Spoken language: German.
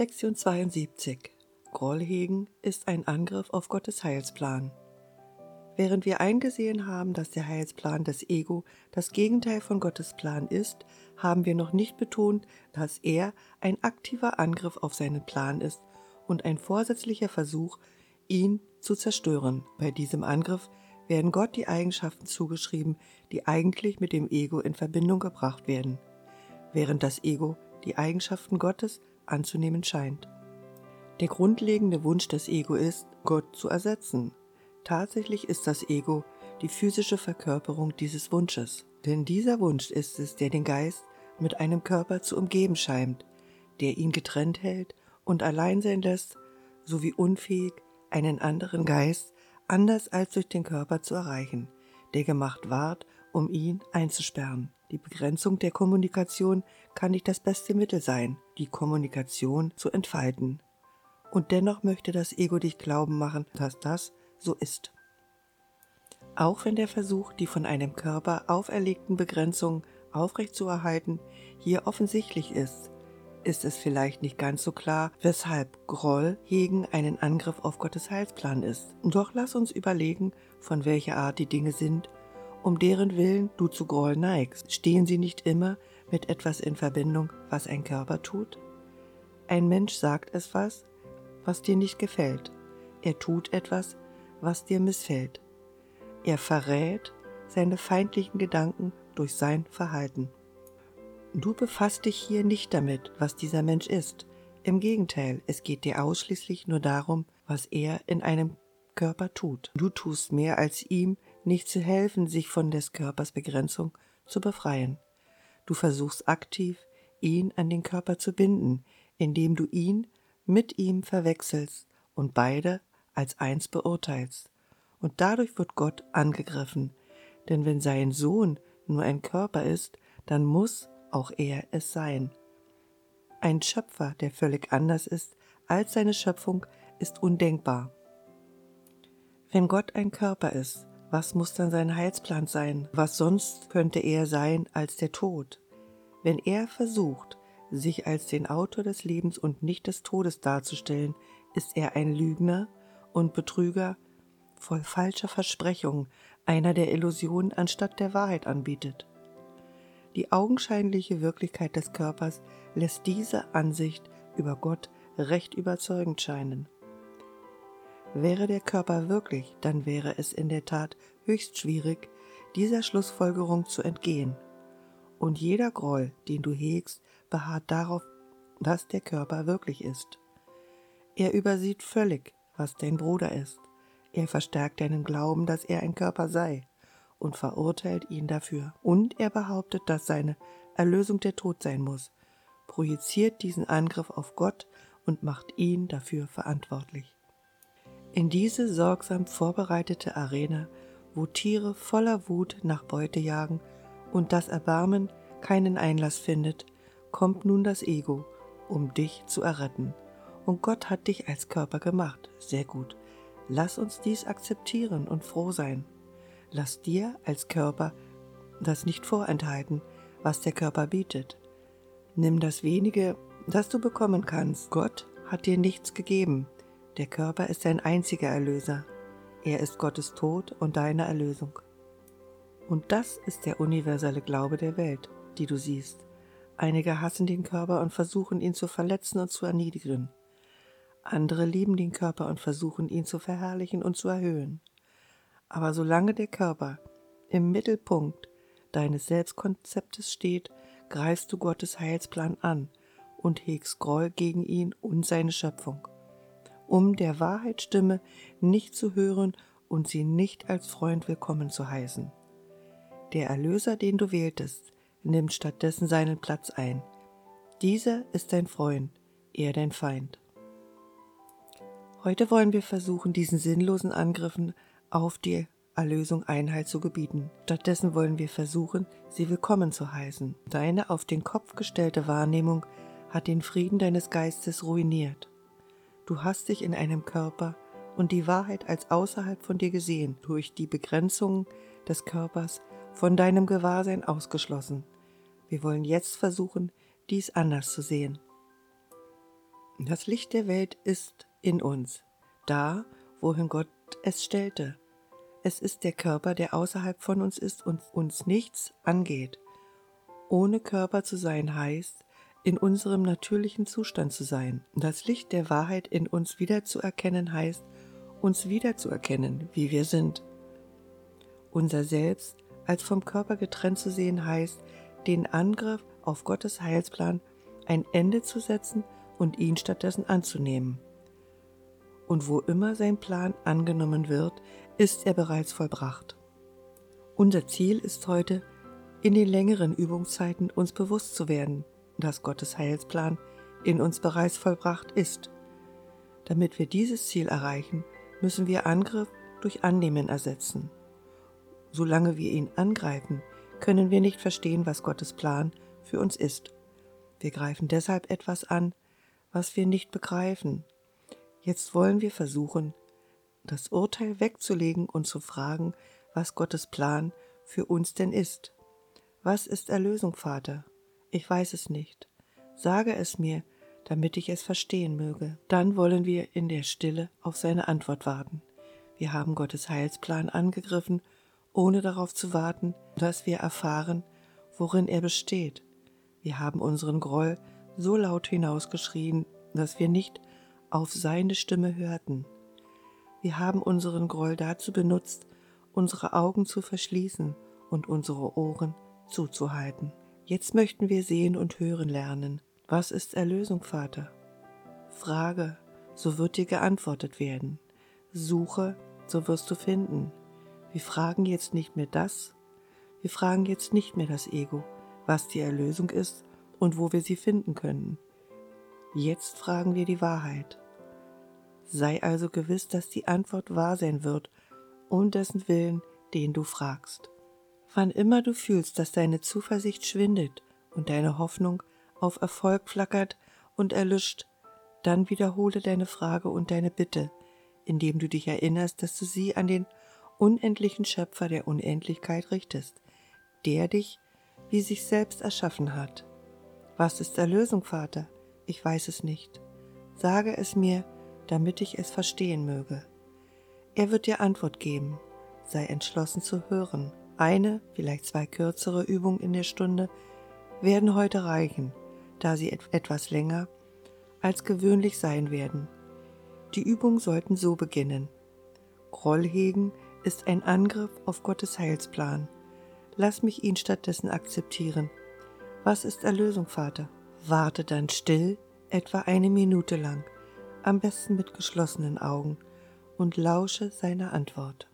Lektion 72 Groll hegen ist ein Angriff auf Gottes Heilsplan. Während wir eingesehen haben, dass der Heilsplan des Ego das Gegenteil von Gottes Plan ist, haben wir noch nicht betont, dass er ein aktiver Angriff auf seinen Plan ist und ein vorsätzlicher Versuch, ihn zu zerstören. Bei diesem Angriff werden Gott die Eigenschaften zugeschrieben, die eigentlich mit dem Ego in Verbindung gebracht werden, während das Ego die Eigenschaften Gottes anzunehmen scheint. Der grundlegende Wunsch des Ego ist, Gott zu ersetzen. Tatsächlich ist das Ego die physische Verkörperung dieses Wunsches, denn dieser Wunsch ist es, der den Geist mit einem Körper zu umgeben scheint, der ihn getrennt hält und allein sein lässt, sowie unfähig, einen anderen Geist anders als durch den Körper zu erreichen, der gemacht ward, um ihn einzusperren. Die Begrenzung der Kommunikation kann nicht das beste Mittel sein, die Kommunikation zu entfalten. Und dennoch möchte das Ego dich glauben machen, dass das so ist. Auch wenn der Versuch, die von einem Körper auferlegten Begrenzungen aufrechtzuerhalten, hier offensichtlich ist, ist es vielleicht nicht ganz so klar, weshalb Groll hegen einen Angriff auf Gottes Heilsplan ist. Doch lass uns überlegen, von welcher Art die Dinge sind, um deren Willen du zu Groll neigst. Stehen sie nicht immer mit etwas in Verbindung, was ein Körper tut? Ein Mensch sagt es was, was dir nicht gefällt. Er tut etwas, was dir missfällt. Er verrät seine feindlichen Gedanken durch sein Verhalten. Du befasst dich hier nicht damit, was dieser Mensch ist. Im Gegenteil, es geht dir ausschließlich nur darum, was er in einem Körper tut. Du tust mehr als ihm nicht zu helfen, sich von des Körpers Begrenzung zu befreien. Du versuchst aktiv, ihn an den Körper zu binden, indem du ihn mit ihm verwechselst und beide als eins beurteilst. Und dadurch wird Gott angegriffen, denn wenn sein Sohn nur ein Körper ist, dann muss auch er es sein. Ein Schöpfer, der völlig anders ist als seine Schöpfung, ist undenkbar. Wenn Gott ein Körper ist, was muss dann sein Heilsplan sein? Was sonst könnte er sein als der Tod? Wenn er versucht, sich als den Autor des Lebens und nicht des Todes darzustellen, ist er ein Lügner und Betrüger voll falscher Versprechungen, einer der Illusionen anstatt der Wahrheit anbietet. Die augenscheinliche Wirklichkeit des Körpers lässt diese Ansicht über Gott recht überzeugend scheinen. Wäre der Körper wirklich, dann wäre es in der Tat höchst schwierig, dieser Schlussfolgerung zu entgehen. Und jeder Groll, den du hegst, beharrt darauf, was der Körper wirklich ist. Er übersieht völlig, was dein Bruder ist. Er verstärkt deinen Glauben, dass er ein Körper sei und verurteilt ihn dafür. Und er behauptet, dass seine Erlösung der Tod sein muss, projiziert diesen Angriff auf Gott und macht ihn dafür verantwortlich. In diese sorgsam vorbereitete Arena, wo Tiere voller Wut nach Beute jagen und das Erbarmen keinen Einlass findet, kommt nun das Ego, um dich zu erretten. Und Gott hat dich als Körper gemacht. Sehr gut. Lass uns dies akzeptieren und froh sein. Lass dir als Körper das nicht vorenthalten, was der Körper bietet. Nimm das wenige, das du bekommen kannst. Gott hat dir nichts gegeben. Der Körper ist dein einziger Erlöser. Er ist Gottes Tod und deine Erlösung. Und das ist der universelle Glaube der Welt, die du siehst. Einige hassen den Körper und versuchen ihn zu verletzen und zu erniedrigen. Andere lieben den Körper und versuchen ihn zu verherrlichen und zu erhöhen. Aber solange der Körper im Mittelpunkt deines Selbstkonzeptes steht, greifst du Gottes Heilsplan an und hegst Groll gegen ihn und seine Schöpfung, um der Wahrheitsstimme nicht zu hören und sie nicht als Freund willkommen zu heißen. Der Erlöser, den du wähltest, nimmt stattdessen seinen Platz ein. Dieser ist dein Freund, er dein Feind. Heute wollen wir versuchen, diesen sinnlosen Angriffen auf die Erlösung Einhalt zu gebieten. Stattdessen wollen wir versuchen, sie willkommen zu heißen. Deine auf den Kopf gestellte Wahrnehmung hat den Frieden deines Geistes ruiniert. Du hast dich in einem Körper und die Wahrheit als außerhalb von dir gesehen, durch die Begrenzungen des Körpers von deinem Gewahrsein ausgeschlossen. Wir wollen jetzt versuchen, dies anders zu sehen. Das Licht der Welt ist in uns, da, wohin Gott es stellte. Es ist der Körper, der außerhalb von uns ist und uns nichts angeht. Ohne Körper zu sein heißt, in unserem natürlichen Zustand zu sein. Das Licht der Wahrheit in uns wiederzuerkennen heißt, uns wiederzuerkennen, wie wir sind. Unser Selbst als vom Körper getrennt zu sehen heißt, den Angriff auf Gottes Heilsplan ein Ende zu setzen und ihn stattdessen anzunehmen. Und wo immer sein Plan angenommen wird, ist er bereits vollbracht. Unser Ziel ist heute, in den längeren Übungszeiten uns bewusst zu werden, dass Gottes Heilsplan in uns bereits vollbracht ist. Damit wir dieses Ziel erreichen, müssen wir Angriff durch Annehmen ersetzen. Solange wir ihn angreifen, können wir nicht verstehen, was Gottes Plan für uns ist. Wir greifen deshalb etwas an, was wir nicht begreifen. Jetzt wollen wir versuchen, das Urteil wegzulegen und zu fragen, was Gottes Plan für uns denn ist. Was ist Erlösung, Vater? Ich weiß es nicht. Sage es mir, damit ich es verstehen möge. Dann wollen wir in der Stille auf seine Antwort warten. Wir haben Gottes Heilsplan angegriffen ohne darauf zu warten, dass wir erfahren, worin er besteht. Wir haben unseren Groll so laut hinausgeschrien, dass wir nicht auf seine Stimme hörten. Wir haben unseren Groll dazu benutzt, unsere Augen zu verschließen und unsere Ohren zuzuhalten. Jetzt möchten wir sehen und hören lernen. Was ist Erlösung, Vater? Frage, so wird dir geantwortet werden. Suche, so wirst du finden. Wir fragen jetzt nicht mehr das, wir fragen jetzt nicht mehr das Ego, was die Erlösung ist und wo wir sie finden können. Jetzt fragen wir die Wahrheit. Sei also gewiss, dass die Antwort wahr sein wird, um dessen Willen, den du fragst. Wann immer du fühlst, dass deine Zuversicht schwindet und deine Hoffnung auf Erfolg flackert und erlischt, dann wiederhole deine Frage und deine Bitte, indem du dich erinnerst, dass du sie an den unendlichen Schöpfer der Unendlichkeit richtest, der dich wie sich selbst erschaffen hat. Was ist Erlösung, Vater? Ich weiß es nicht. Sage es mir, damit ich es verstehen möge. Er wird dir Antwort geben. Sei entschlossen zu hören. Eine, vielleicht zwei kürzere Übungen in der Stunde werden heute reichen, da sie etwas länger als gewöhnlich sein werden. Die Übungen sollten so beginnen. Groll hegen ist ein Angriff auf Gottes Heilsplan. Lass mich ihn stattdessen akzeptieren. Was ist Erlösung, Vater? Warte dann still, etwa eine Minute lang, am besten mit geschlossenen Augen, und lausche seiner Antwort.